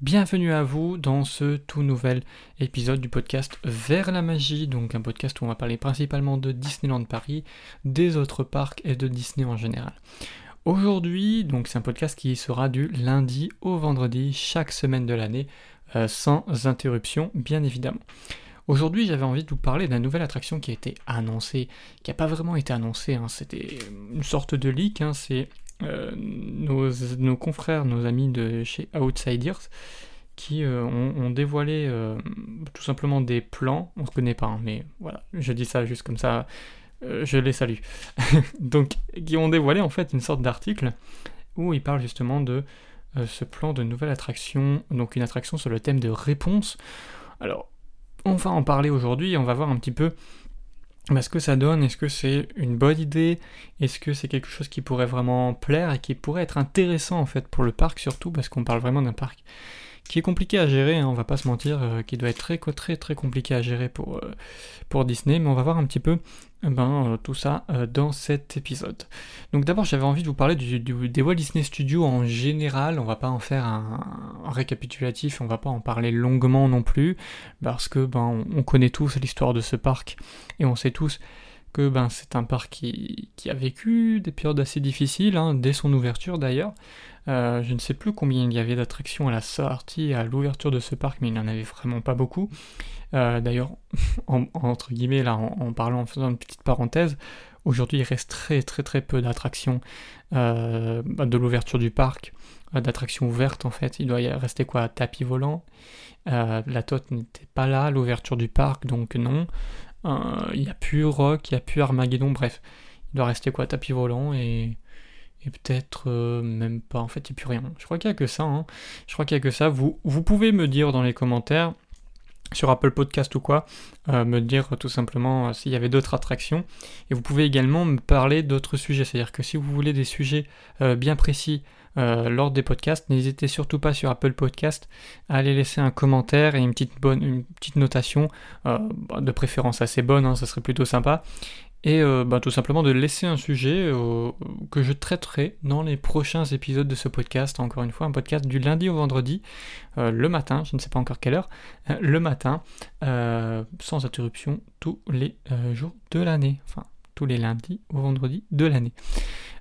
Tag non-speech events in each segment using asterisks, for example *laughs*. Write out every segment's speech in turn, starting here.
Bienvenue à vous dans ce tout nouvel épisode du podcast Vers la magie, donc un podcast où on va parler principalement de Disneyland Paris, des autres parcs et de Disney en général. Aujourd'hui, donc c'est un podcast qui sera du lundi au vendredi chaque semaine de l'année, euh, sans interruption bien évidemment. Aujourd'hui, j'avais envie de vous parler d'une nouvelle attraction qui a été annoncée, qui n'a pas vraiment été annoncée, hein. c'était une sorte de leak, hein. c'est euh, nos, confrères, nos amis de chez Outsiders, qui euh, ont, dévoilé euh, tout simplement des plans. On se connaît pas, hein, mais voilà, je dis ça juste comme ça, je les salue. *laughs* Donc, qui ont dévoilé en fait une sorte d'article où ils parlent justement de ce plan de nouvelle attraction, donc une attraction sur le thème de réponse. Alors, on va en parler aujourd'hui, on va voir un petit peu ce que ça donne Est-ce que c'est une bonne idée? Est-ce que c'est quelque chose qui pourrait vraiment plaire et qui pourrait être intéressant en fait pour le parc surtout parce qu'on parle vraiment d'un parc qui est compliqué à gérer, hein, on va pas se mentir, euh, qui doit être très très très compliqué à gérer pour, euh, pour Disney, mais on va voir un petit peu eh ben, euh, tout ça dans cet épisode. Donc d'abord j'avais envie de vous parler du, des Walt Disney Studios en général, on va pas en faire un, récapitulatif, on va pas en parler longuement non plus, parce que ben, on, connaît tous l'histoire de ce parc, et on sait tous que ben, c'est un parc qui, qui, a vécu des périodes assez difficiles, hein, dès son ouverture d'ailleurs. Euh, je ne sais plus combien il y avait d'attractions à la sortie, à l'ouverture de ce parc, mais il n'y en avait vraiment pas beaucoup. Euh, d'ailleurs, *laughs* entre guillemets, là, en, parlant, en faisant une petite parenthèse, aujourd'hui il reste très très très peu d'attractions euh, de l'ouverture du parc, d'attractions ouvertes en fait. Il doit y rester quoi? Tapis volant? la tote n'était pas là l'ouverture du parc, donc non. Il n'y a plus Rock, il n'y a plus Armageddon, bref. Il doit rester quoi Tapis volant et peut-être euh, même pas, en fait il n'y a plus rien. Je crois qu'il n'y a que ça, hein. je crois qu'il n'y a que ça. Vous, pouvez me dire dans les commentaires, sur Apple Podcast ou quoi, euh, me dire tout simplement euh, s'il y avait d'autres attractions. Et vous pouvez également me parler d'autres sujets, c'est-à-dire que si vous voulez des sujets bien précis lors des podcasts, n'hésitez surtout pas sur Apple Podcast à aller laisser un commentaire et une petite, bonne, une petite notation, bah, de préférence assez bonne, hein, ça serait plutôt sympa et euh, bah, tout simplement de laisser un sujet euh, que je traiterai dans les prochains épisodes de ce podcast. Encore une fois, un podcast du lundi au vendredi, euh, le matin, je ne sais pas encore quelle heure, le matin, sans interruption, tous les jours de l'année. Tous les lundis au vendredi de l'année.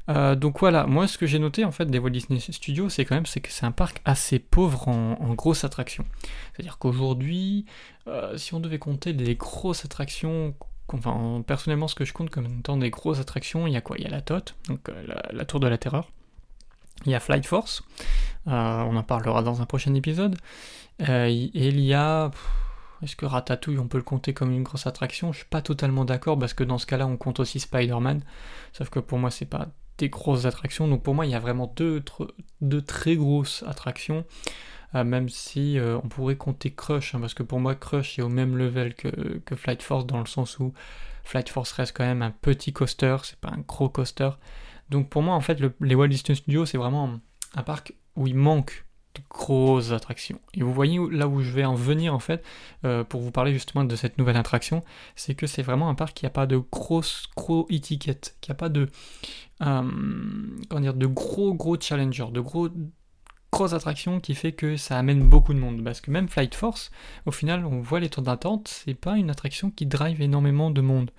donc voilà, moi ce que j'ai noté en fait des Walt Disney Studios, c'est quand même c'est que c'est un parc assez pauvre en, grosses attractions. C'est-à-dire qu'aujourd'hui, si on devait compter des grosses attractions enfin, personnellement, ce que je compte comme étant des grosses attractions, il y a quoi? Il y a la TOT, donc euh, la, Tour de la Terreur. Il y a Flight Force, euh, on en parlera dans un prochain épisode. Euh, et il y a. Est-ce que Ratatouille, on peut le compter comme une grosse attraction? Je suis pas totalement d'accord parce que dans ce cas-là, on compte aussi Spider-Man. Sauf que pour moi, c'est pas des grosses attractions. Donc pour moi, il y a vraiment deux, très grosses attractions. Euh, même si euh, on pourrait compter Crush, hein, parce que pour moi Crush est au même level que, Flight Force dans le sens où Flight Force reste quand même un petit coaster, c'est pas un gros coaster. Donc pour moi en fait les Walt Disney Studios c'est vraiment un, parc où il manque grosses attractions. Et vous voyez là où je vais en venir en fait euh, pour vous parler justement de cette nouvelle attraction, c'est que c'est vraiment un parc qui n'a pas de grosses gros étiquettes, qui a pas de comment dire de gros gros challengers, de gros grosse attraction qui fait que ça amène beaucoup de monde. Parce que même Flight Force, au final, on voit les temps d'attente, c'est pas une attraction qui drive énormément de monde.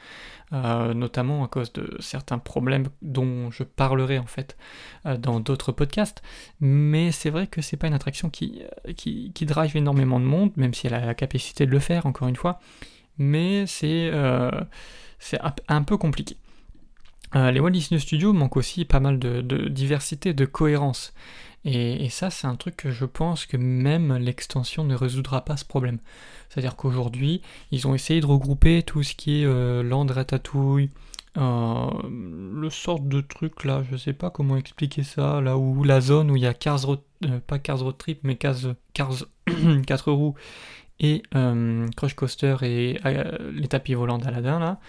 Euh, notamment à cause de certains problèmes dont je parlerai en fait euh, dans d'autres podcasts. Mais c'est vrai que c'est pas une attraction qui, euh, qui, qui, drive énormément de monde, même si elle a la capacité de le faire, encore une fois. Mais c'est c'est un peu compliqué. les Walt Disney Studios manquent aussi pas mal de, de diversité, de cohérence. Et, ça, c'est un truc que je pense que même l'extension ne résoudra pas ce problème. C'est-à-dire qu'aujourd'hui, ils ont essayé de regrouper tout ce qui est euh, land ratatouille, euh, le sort de truc là, je sais pas comment expliquer ça, là où la zone où il y a Cars euh, pas Road Trip, mais Cars, Cars *coughs* 4 roues et Crush Coaster et les tapis volants d'Aladin là.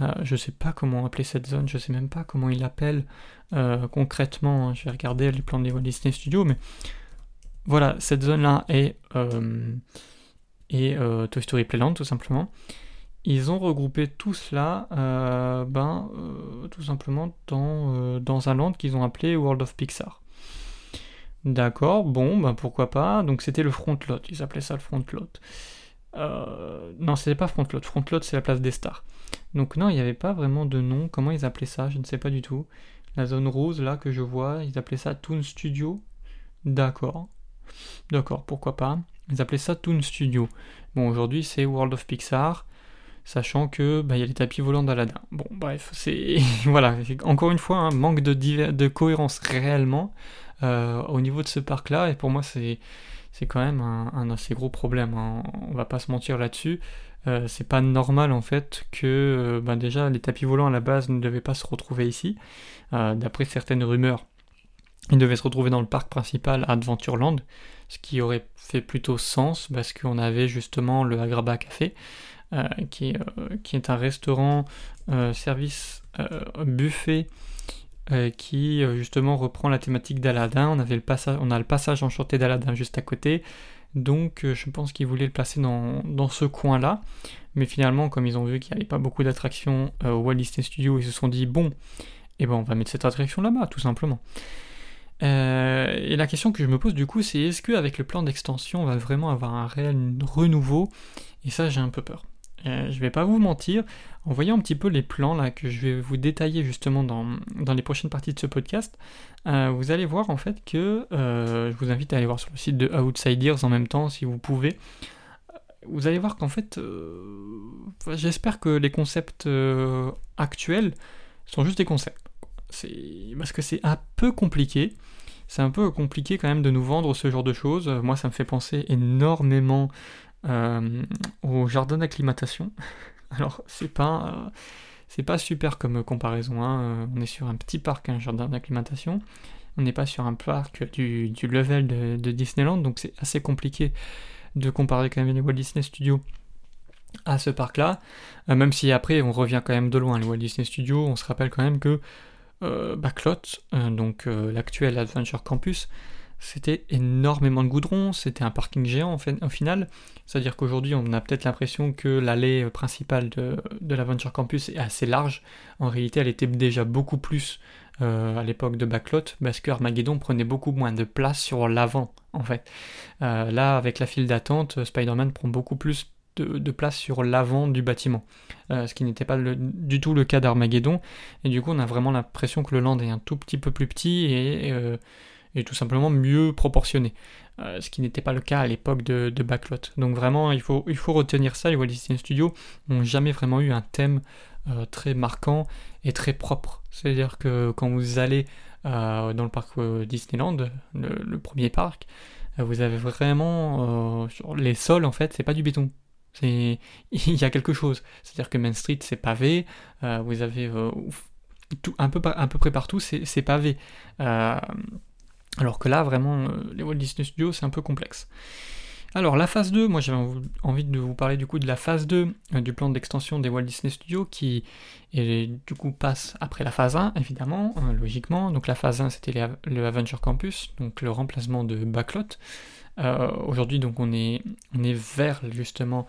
Euh, je sais pas comment appeler cette zone, je sais même pas comment il l'appelle euh, concrètement. Hein. Je vais regarder les plans des Walt Disney Studios, mais voilà, cette zone-là est, euh, Toy Story Playland tout simplement. Ils ont regroupé tout cela, ben, tout simplement dans, dans un land qu'ils ont appelé World of Pixar. D'accord, bon, bah pourquoi pas. Donc c'était le front lot, ils appelaient ça le front lot. Euh, non, c'était pas front lot. Front lot, c'est la place des stars. Donc non, il n'y avait pas vraiment de nom. Comment ils appelaient ça? Je ne sais pas du tout. La zone rose, là, que je vois, ils appelaient ça Toon Studio. D'accord. D'accord, pourquoi pas. Ils appelaient ça Toon Studio. Bon, aujourd'hui, c'est World of Pixar sachant que bah, y a les tapis volants d'Aladin. Bon, bref, c'est *laughs* voilà, encore une fois un manque de, de cohérence réellement euh, au niveau de ce parc-là, et pour moi c'est c'est quand même un, assez gros problème. Hein. On va pas se mentir là-dessus. Euh, c'est pas normal en fait que euh, bah, déjà les tapis volants à la base ne devaient pas se retrouver ici. D'après certaines rumeurs, ils devaient se retrouver dans le parc principal Adventureland, ce qui aurait fait plutôt sens parce qu'on avait justement le Agraba Café. Euh, qui, est, euh, un restaurant euh, service buffet qui justement reprend la thématique d'Aladin. On, on a le passage enchanté d'Aladin juste à côté. Donc je pense qu'ils voulaient le placer dans, dans ce coin-là. Mais finalement, comme ils ont vu qu'il n'y avait pas beaucoup d'attractions au Walt Disney Studio, ils se sont dit bon, eh ben on va mettre cette attraction là-bas, tout simplement. et la question que je me pose du coup, c'est est-ce qu'avec le plan d'extension, on va vraiment avoir un réel renouveau? Et ça, j'ai un peu peur. Euh, je vais pas vous mentir, en voyant un petit peu les plans là que je vais vous détailler justement dans, les prochaines parties de ce podcast, euh, vous allez voir en fait que euh, je vous invite à aller voir sur le site de Outsiders en même temps si vous pouvez. Vous allez voir qu'en fait, j'espère que les concepts actuels sont juste des concepts. Parce que c'est un peu compliqué. C'est un peu compliqué quand même de nous vendre ce genre de choses. Moi, ça me fait penser énormément euh, au jardin d'acclimatation. *laughs* Alors, c'est pas, euh, pas super comme comparaison. Hein. Euh, on est sur un petit parc, un jardin d'acclimatation. On n'est pas sur un parc du, level de, Disneyland, donc c'est assez compliqué de comparer quand même les Walt Disney Studios à ce parc-là. même si après, on revient quand même de loin. Les Walt Disney Studios, on se rappelle quand même que Backlot, donc l'actuel Adventure Campus, c'était énormément de goudron, c'était un parking géant en fait, au final. C'est-à-dire qu'aujourd'hui, on a peut-être l'impression que l'allée principale de, l'Aventure Campus est assez large. En réalité, elle était déjà beaucoup plus euh, à l'époque de Backlot, parce que Armageddon prenait beaucoup moins de place sur l'avant, en fait. Euh, là, avec la file d'attente, Spider-Man prend beaucoup plus de, place sur l'avant du bâtiment, euh, ce qui n'était pas du tout le cas d'Armageddon. Et du coup, on a vraiment l'impression que le land est un tout petit peu plus petit et et tout simplement mieux proportionné. Euh, ce qui n'était pas le cas à l'époque de, Backlot. Donc vraiment, il faut, il faut retenir ça. Les Walt Disney Studios n'ont jamais vraiment eu un thème euh, très marquant et très propre. C'est-à-dire que quand vous allez euh, dans le parc Disneyland, le, premier parc, vous avez vraiment les sols en fait, c'est pas du béton. *laughs* il y a quelque chose. C'est-à-dire que Main Street c'est pavé, vous avez tout, un peu à peu près partout c'est pavé. Alors que là, vraiment, euh, les Walt Disney Studios, c'est un peu complexe. Alors la phase 2, moi j'avais envie de vous parler du coup de la phase 2 euh, du plan d'extension des Walt Disney Studios qui du coup passe après la phase 1 évidemment, hein, logiquement. Donc la phase 1 c'était le Avenger Campus, donc le remplacement de Backlot. Euh, aujourd'hui donc on est, on est vers justement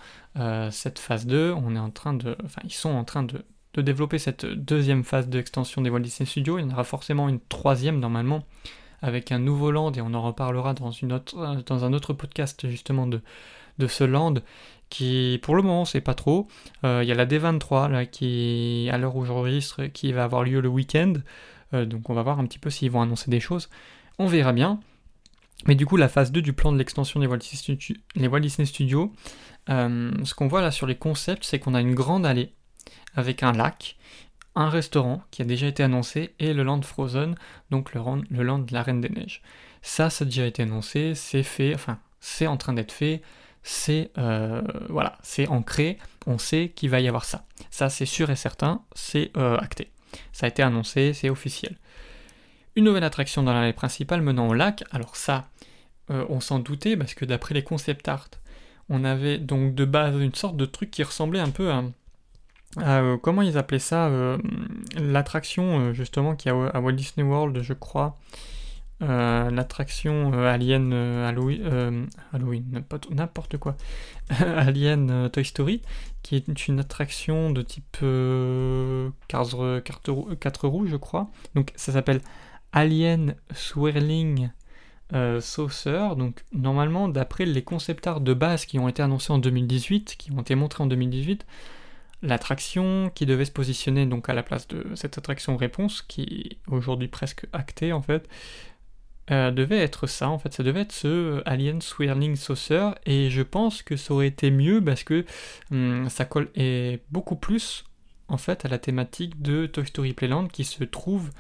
cette phase 2, on est en train de. Enfin ils sont en train de, de développer cette deuxième phase d'extension des Walt Disney Studios. Il y en aura forcément une troisième normalement avec un nouveau land, et on en reparlera dans, une autre, dans un autre podcast justement de, de ce land, qui pour le moment c'est pas trop. Euh, il y a la D23 là, qui, à l'heure où j'enregistre, qui va avoir lieu le week-end, euh, donc on va voir un petit peu s'ils vont annoncer des choses. On verra bien. Mais du coup, la phase 2 du plan de l'extension des Walt Disney, Studios, euh, ce qu'on voit là sur les concepts, c'est qu'on a une grande allée avec un lac un restaurant qui a déjà été annoncé et le Land Frozen, donc le, Land de la Reine des Neiges. Ça, ça a déjà été annoncé, c'est fait, enfin, c'est en train d'être fait, c'est euh, voilà, c'est ancré, on sait qu'il va y avoir ça. Ça, c'est sûr et certain, c'est euh, acté. Ça a été annoncé, c'est officiel. Une nouvelle attraction dans l'allée principale menant au lac, alors ça, euh, on s'en doutait parce que d'après les concept art, on avait donc de base une sorte de truc qui ressemblait un peu à euh, comment ils appelaient ça euh, L'attraction euh, justement qui a à Walt Disney World, je crois. l'attraction Alien Halloween, Halloween n'importe quoi. *laughs* Alien Toy Story, qui est une attraction de type 4, 4, roues, je crois. Donc ça s'appelle Alien Swirling Saucer. Donc normalement, d'après les concept art de base qui ont été annoncés en 2018, qui ont été montrés en 2018, l'attraction qui devait se positionner donc à la place de cette attraction réponse, qui est aujourd'hui presque actée en fait, euh, devait être ça en fait, ça devait être ce Alien Swirling Saucer, et je pense que ça aurait été mieux parce que hum, ça colle et beaucoup plus en fait à la thématique de Toy Story Playland qui se trouve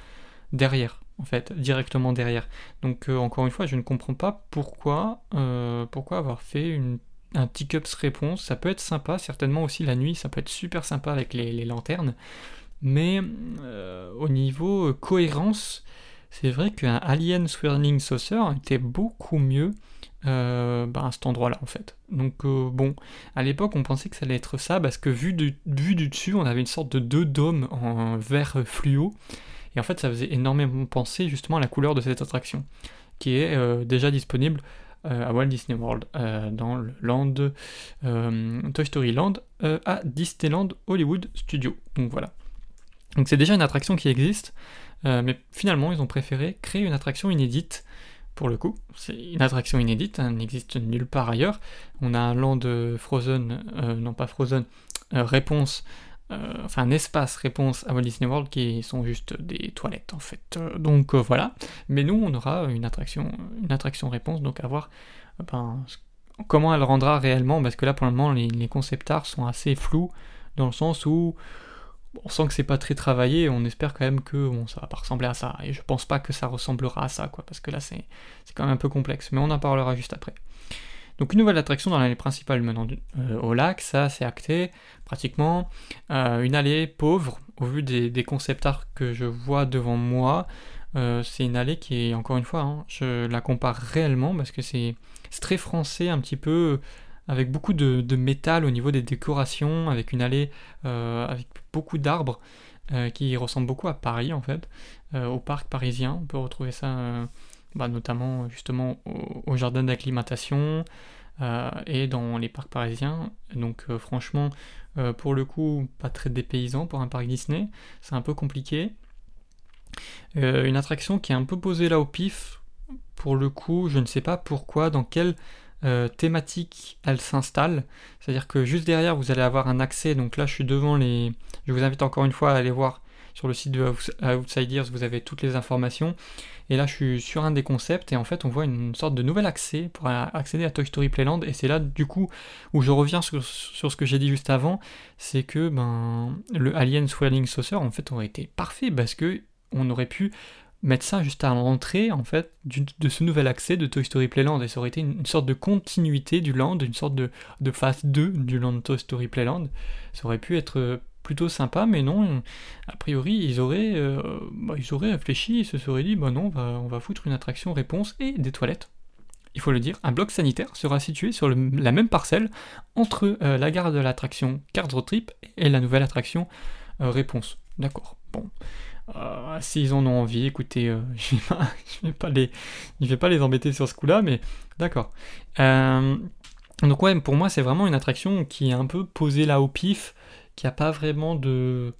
derrière en fait, directement derrière. Donc euh, encore une fois, je ne comprends pas pourquoi, euh, pourquoi avoir fait une un T-Cups réponse, ça peut être sympa, certainement aussi la nuit, ça peut être super sympa avec les, lanternes, mais euh, au niveau euh, cohérence, c'est vrai qu'un Alien Swirling Saucer était beaucoup mieux euh, bah, à cet endroit-là en fait. Donc bon, à l'époque on pensait que ça allait être ça parce que vu du, dessus on avait une sorte de deux dômes en vert fluo. Et en fait ça faisait énormément penser justement à la couleur de cette attraction qui est déjà disponible à Walt Disney World, euh, dans le land euh, Toy Story Land à Disneyland Hollywood Studio. Donc voilà. Donc c'est déjà une attraction qui existe, mais finalement ils ont préféré créer une attraction inédite. Pour le coup, c'est une attraction inédite, elle n'existe nulle part ailleurs. On a un land Frozen, non pas Frozen, réponse euh, enfin un espace réponse à Walt Disney World qui sont juste des toilettes en fait. Euh, donc euh, voilà. Mais nous on aura une attraction, une attraction réponse, donc à voir ben, comment elle rendra réellement, parce que là pour le moment les, les concept art sont assez flous dans le sens où on sent que c'est pas très travaillé, on espère quand même que bon, ça va pas ressembler à ça, et je pense pas que ça ressemblera à ça, quoi, parce que là c'est quand même un peu complexe, mais on en parlera juste après. Donc une nouvelle attraction dans l'allée principale menant euh, au lac, ça c'est acté pratiquement. Euh, une allée pauvre, au vu des, concept art que je vois devant moi, euh, c'est une allée qui est, encore une fois, hein, je la compare réellement parce que c'est très français, un petit peu avec beaucoup de, métal au niveau des décorations, avec une allée avec beaucoup d'arbres. qui ressemble beaucoup à Paris en fait, au parc parisien. On peut retrouver ça bah, notamment justement au, jardin d'acclimatation euh, et dans les parcs parisiens. Donc euh, franchement, euh, pour le coup, pas très dépaysant pour un parc Disney, c'est un peu compliqué. une attraction qui est un peu posée là au pif, pour le coup, je ne sais pas pourquoi, dans quelle thématique elle s'installe. C'est-à-dire que juste derrière, vous allez avoir un accès. Donc là, je suis devant les. Je vous invite encore une fois à aller voir sur le site de Outsiders, vous avez toutes les informations. Et là, je suis sur un des concepts et en fait, on voit une sorte de nouvel accès pour accéder à Toy Story Playland. Et c'est là, du coup, où je reviens sur, ce que j'ai dit juste avant, c'est que ben, le Alien Swirling Saucer, en fait, aurait été parfait parce que on aurait pu mettre ça juste à l'entrée en fait de ce nouvel accès de Toy Story Playland et ça aurait été une, sorte de continuité du land, une sorte de, de phase 2 du land Toy Story Playland. Ça aurait pu être plutôt sympa, mais non, a priori, ils auraient, euh, bah, ils auraient réfléchi, ils se seraient dit, bah non, on va, foutre une attraction réponse et des toilettes. Il faut le dire, un bloc sanitaire sera situé sur la même parcelle entre euh, la gare de l'attraction Card Trip et la nouvelle attraction euh, Réponse. D'accord. Bon. S'ils en ont envie, écoutez, *laughs* je ne vais, pas les, je vais pas les embêter sur ce coup-là, mais d'accord. donc ouais, pour moi, c'est vraiment une attraction qui est un peu posée là au pif, qu'il n'y a pas vraiment de.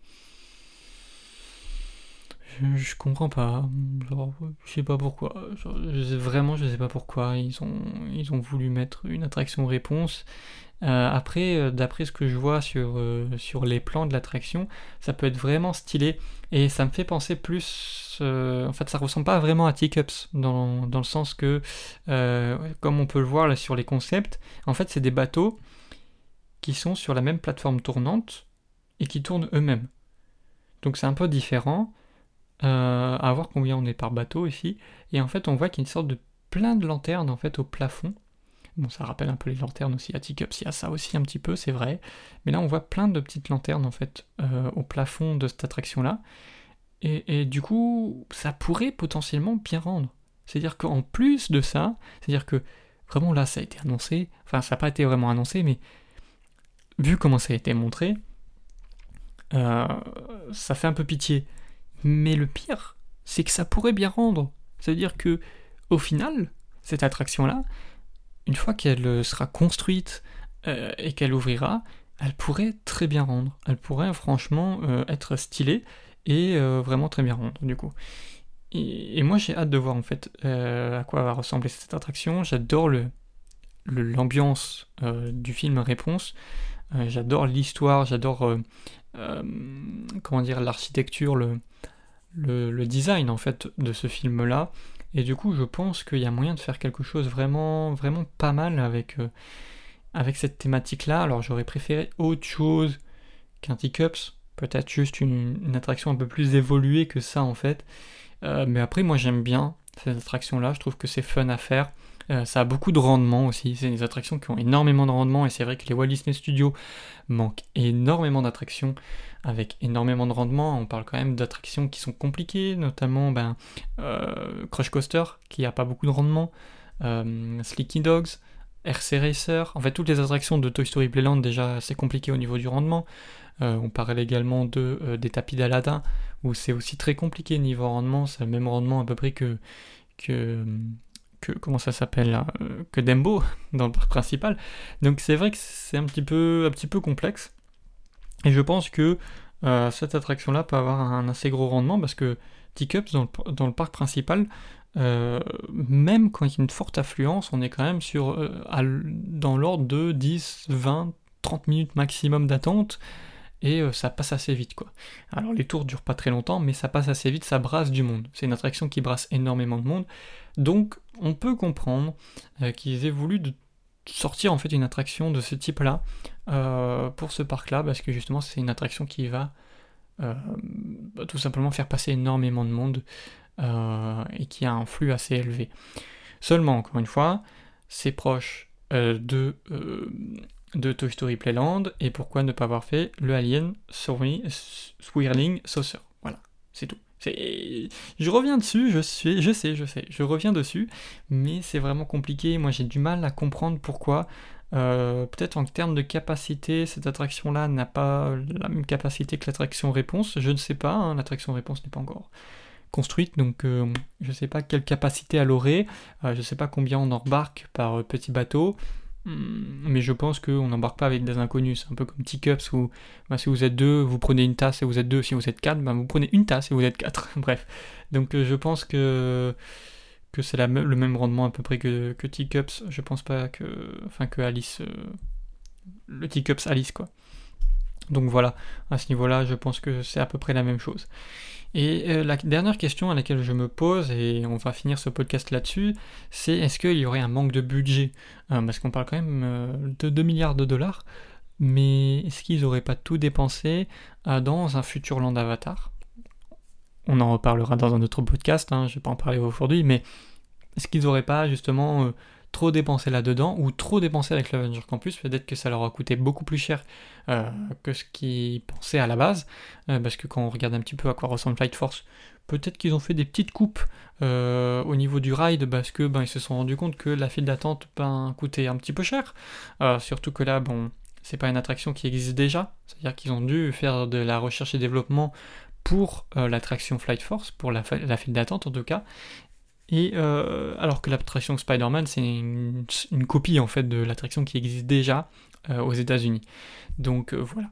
Je, comprends pas. je sais pas pourquoi. vraiment, je sais pas pourquoi. Ils ont, voulu mettre une attraction réponse. Euh, après, euh, d'après ce que je vois sur, euh, sur les plans de l'attraction, ça peut être vraiment stylé. Et ça me fait penser plus. en fait, ça ressemble pas vraiment à Teacups, dans, dans le sens que, comme on peut le voir sur les concepts, en fait, c'est des bateaux qui sont sur la même plateforme tournante et qui tournent eux-mêmes. Donc c'est un peu différent. Euh, à voir combien on est par bateau ici. Et en fait, on voit qu'il y a une sorte de plein de lanternes en fait au plafond. Bon, ça rappelle un peu les lanternes aussi à Teacups, il y a ça aussi un petit peu, c'est vrai. Mais là, on voit plein de petites lanternes en fait euh, au plafond de cette attraction-là. Et, et, du coup, ça pourrait potentiellement bien rendre. C'est-à-dire qu'en plus de ça, c'est-à-dire que vraiment là, ça a été annoncé, enfin, ça n'a pas été vraiment annoncé, mais vu comment ça a été montré, euh, ça fait un peu pitié. Mais le pire, c'est que ça pourrait bien rendre. C'est-à-dire que, au final, cette attraction-là, une fois qu'elle sera construite euh, et qu'elle ouvrira, elle pourrait très bien rendre. Elle pourrait franchement euh, être stylée et vraiment très bien rendre, du coup. et, moi j'ai hâte de voir en fait à quoi va ressembler cette attraction. J'adore le, l'ambiance du film Réponse. j'adore l'histoire, j'adore comment dire l'architecture, le, design en fait de ce film là. Et du coup, je pense qu'il y a moyen de faire quelque chose vraiment, vraiment pas mal avec, euh, avec cette thématique-là. Alors, j'aurais préféré autre chose qu'un Teacups, peut-être juste une, attraction un peu plus évoluée que ça en fait. Euh, mais après, moi j'aime bien cette attraction-là, je trouve que c'est fun à faire. Euh, ça a beaucoup de rendement aussi. C'est des attractions qui ont énormément de rendement et c'est vrai que les Walt Disney Studios manquent énormément d'attractions avec énormément de rendement. On parle quand même d'attractions qui sont compliquées, notamment ben, euh, Crush Coaster qui a pas beaucoup de rendement, euh, Slicky Dogs, RC Racer, en fait toutes les attractions de Toy Story Playland déjà c'est compliqué au niveau du rendement. on parle également de, des tapis d'Aladin où c'est aussi très compliqué niveau rendement, c'est le même rendement à peu près que, que que comment ça s'appelle euh, que Dembo *laughs* dans le parc principal. Donc c'est vrai que c'est un petit peu un petit peu complexe. Et je pense que euh, cette attraction là peut avoir un assez gros rendement parce que Teacups dans le, dans le parc principal, euh, même quand il y a une forte affluence, on est quand même sur dans l'ordre de 10, 20, 30 minutes maximum d'attente et ça passe assez vite quoi. Alors les tours durent pas très longtemps mais ça passe assez vite, ça brasse du monde. C'est une attraction qui brasse énormément de monde. Donc on peut comprendre euh, qu'ils aient voulu sortir en fait une attraction de ce type-là euh, pour ce parc-là, parce que justement c'est une attraction qui va euh, bah, tout simplement faire passer énormément de monde et qui a un flux assez élevé. Seulement, encore une fois, c'est proche de, de Toy Story Playland, et pourquoi ne pas avoir fait le Alien Swirling Saucer Voilà, c'est tout. Je reviens dessus, je, suis, je sais, je sais, je reviens dessus, mais c'est vraiment compliqué. Moi, j'ai du mal à comprendre pourquoi. Euh, peut-être en termes de capacité, cette attraction-là n'a pas la même capacité que l'attraction réponse. Je ne sais pas, hein, l'attraction réponse n'est pas encore construite, donc euh, je ne sais pas quelle capacité elle aurait. Euh, je ne sais pas combien on embarque par petit bateau. Hmm, mais je pense qu'on n'embarque pas avec des inconnus. C'est un peu comme Teacups où bah, si vous êtes deux, vous prenez une tasse et vous êtes deux. Si vous êtes quatre, bah, vous prenez une tasse et vous êtes quatre. *laughs* Bref. Donc euh, je pense que, que c'est le même rendement à peu près que, que Teacups. Je pense pas que. Enfin, que Alice. Euh, le Teacups Alice, quoi. Donc voilà, à ce niveau-là, je pense que c'est à peu près la même chose. Et euh, la dernière question à laquelle je me pose, et on va finir ce podcast là-dessus, c'est est-ce qu'il y aurait un manque de budget? Euh, Parce qu'on parle quand même euh, de 2 milliards de dollars, mais est-ce qu'ils n'auraient pas tout dépensé dans un futur land Avatar? On en reparlera dans un autre podcast, hein, je ne vais pas en parler aujourd'hui, mais est-ce qu'ils n'auraient pas justement trop dépensé là-dedans ou trop dépensé avec l'Avenger Campus. Peut-être que ça leur a coûté beaucoup plus cher euh, que ce qu'ils pensaient à la base. Euh, parce que quand on regarde un petit peu à quoi ressemble Flight Force, peut-être qu'ils ont fait des petites coupes euh, au niveau du ride parce que ben, ils se sont rendus compte que la file d'attente ben, coûtait un petit peu cher. surtout que là, bon, c'est pas une attraction qui existe déjà. C'est-à-dire qu'ils ont dû faire de la recherche et développement pour l'attraction Flight Force, pour la file d'attente en tout cas, et euh, alors que l'attraction Spider-Man, c'est une, copie en fait de l'attraction qui existe déjà euh, aux États-Unis. Donc euh, voilà.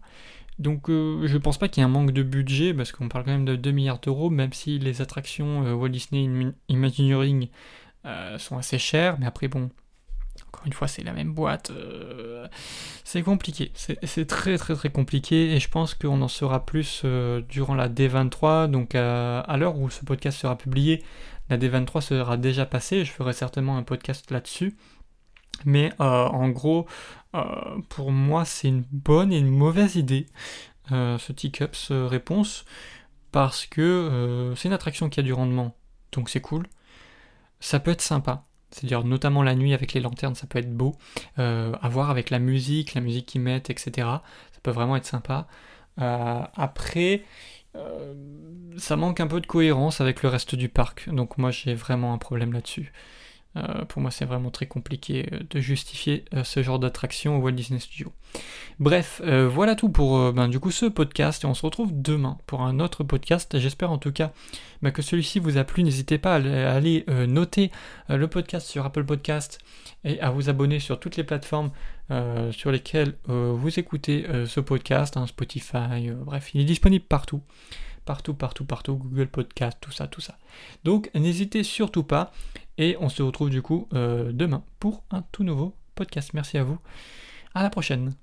Donc je pense pas qu'il y ait un manque de budget parce qu'on parle quand même de 2 milliards d'euros, même si les attractions Walt Disney Imagineering sont assez chères, mais après bon, encore une fois, c'est la même boîte. c'est compliqué. C'est très très très compliqué et je pense qu'on en saura plus durant la D23. Donc à l'heure où ce podcast sera publié, la D23 sera déjà passée, je ferai certainement un podcast là-dessus. Mais euh, en gros, euh, pour moi, c'est une bonne et une mauvaise idée, euh, ce Teacups réponse, parce que c'est une attraction qui a du rendement, donc c'est cool. Ça peut être sympa, c'est-à-dire notamment la nuit avec les lanternes, ça peut être beau. à voir avec la musique, la musique qu'ils mettent, etc. Ça peut vraiment être sympa. après, euh, ça manque un peu de cohérence avec le reste du parc, donc moi j'ai vraiment un problème là-dessus. Euh, pour moi, c'est vraiment très compliqué euh, de justifier ce genre d'attraction au Walt Disney Studio. Bref, voilà tout pour ben, du coup ce podcast et on se retrouve demain pour un autre podcast. J'espère en tout cas ben, que celui-ci vous a plu. N'hésitez pas à aller noter le podcast sur Apple Podcast et à vous abonner sur toutes les plateformes euh, sur lesquelles euh, vous écoutez euh, ce podcast, hein, Spotify, bref, il est disponible partout. partout, partout, partout, Google Podcast, tout ça, tout ça. Donc n'hésitez surtout pas et on se retrouve du coup euh, demain pour un tout nouveau podcast. Merci à vous. À la prochaine.